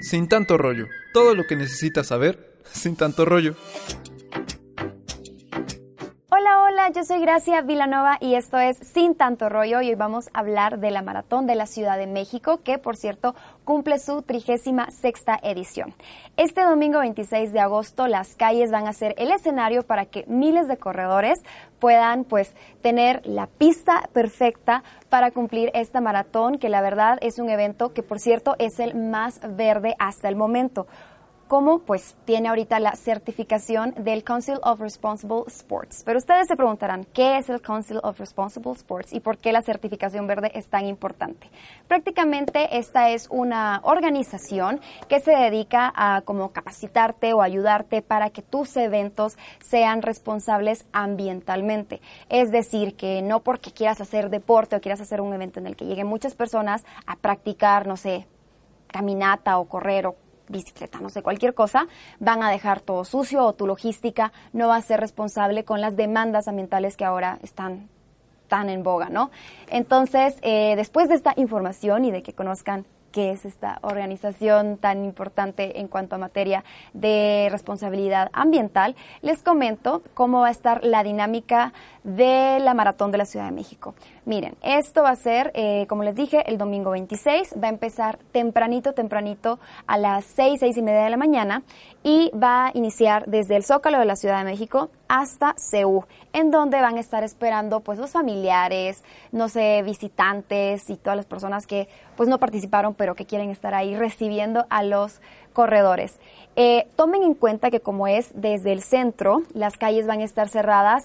Sin tanto rollo, todo lo que necesitas saber, sin tanto rollo. Hola, hola, yo soy Gracia Vilanova y esto es Sin tanto rollo y hoy vamos a hablar de la Maratón de la Ciudad de México, que por cierto cumple su trigésima sexta edición. Este domingo 26 de agosto las calles van a ser el escenario para que miles de corredores puedan pues tener la pista perfecta para cumplir esta maratón, que la verdad es un evento que por cierto es el más verde hasta el momento como pues tiene ahorita la certificación del Council of Responsible Sports. Pero ustedes se preguntarán, ¿qué es el Council of Responsible Sports y por qué la certificación verde es tan importante? Prácticamente esta es una organización que se dedica a como capacitarte o ayudarte para que tus eventos sean responsables ambientalmente. Es decir, que no porque quieras hacer deporte o quieras hacer un evento en el que lleguen muchas personas a practicar, no sé, caminata o correr o bicicleta, no sé, cualquier cosa, van a dejar todo sucio o tu logística no va a ser responsable con las demandas ambientales que ahora están tan en boga, ¿no? Entonces, eh, después de esta información y de que conozcan qué es esta organización tan importante en cuanto a materia de responsabilidad ambiental, les comento cómo va a estar la dinámica de la Maratón de la Ciudad de México. Miren, esto va a ser, eh, como les dije, el domingo 26, va a empezar tempranito, tempranito a las 6, 6 y media de la mañana y va a iniciar desde el Zócalo de la Ciudad de México hasta CEU, en donde van a estar esperando pues los familiares, no sé, visitantes y todas las personas que pues no participaron pero que quieren estar ahí recibiendo a los corredores. Eh, tomen en cuenta que como es desde el centro, las calles van a estar cerradas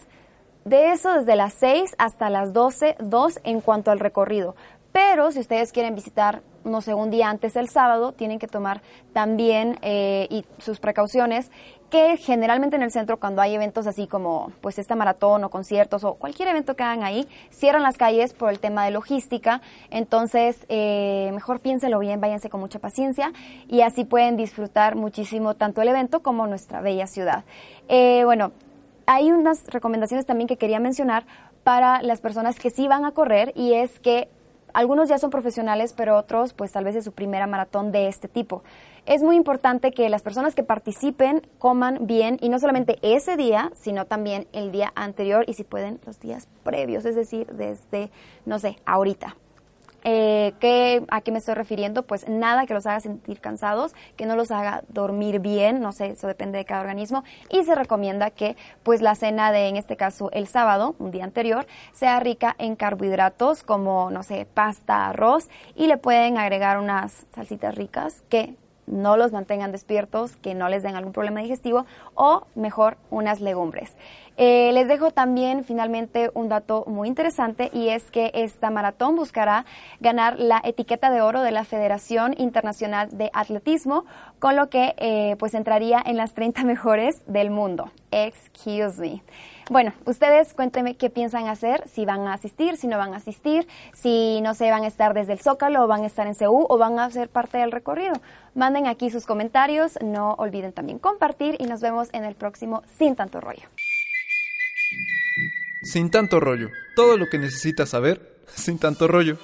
de eso desde las 6 hasta las 12, 2 en cuanto al recorrido. Pero si ustedes quieren visitar, no sé, un día antes del sábado, tienen que tomar también eh, y sus precauciones, que generalmente en el centro cuando hay eventos así como pues esta maratón o conciertos o cualquier evento que hagan ahí, cierran las calles por el tema de logística. Entonces, eh, mejor piénselo bien, váyanse con mucha paciencia y así pueden disfrutar muchísimo tanto el evento como nuestra bella ciudad. Eh, bueno, hay unas recomendaciones también que quería mencionar para las personas que sí van a correr y es que algunos ya son profesionales, pero otros pues tal vez es su primera maratón de este tipo. Es muy importante que las personas que participen coman bien y no solamente ese día, sino también el día anterior y si pueden los días previos, es decir, desde, no sé, ahorita. Eh, ¿qué, ¿A qué me estoy refiriendo? Pues nada que los haga sentir cansados, que no los haga dormir bien, no sé, eso depende de cada organismo. Y se recomienda que pues la cena de, en este caso, el sábado, un día anterior, sea rica en carbohidratos como, no sé, pasta, arroz y le pueden agregar unas salsitas ricas que no los mantengan despiertos, que no les den algún problema digestivo o mejor unas legumbres. Eh, les dejo también finalmente un dato muy interesante y es que esta maratón buscará ganar la etiqueta de oro de la Federación Internacional de Atletismo, con lo que eh, pues entraría en las 30 mejores del mundo. Excuse me. Bueno, ustedes cuéntenme qué piensan hacer, si van a asistir, si no van a asistir, si no sé, van a estar desde el Zócalo o van a estar en CEU o van a ser parte del recorrido. Manden aquí sus comentarios, no olviden también compartir y nos vemos en el próximo Sin Tanto Rollo. Sin tanto rollo. Todo lo que necesitas saber, sin tanto rollo.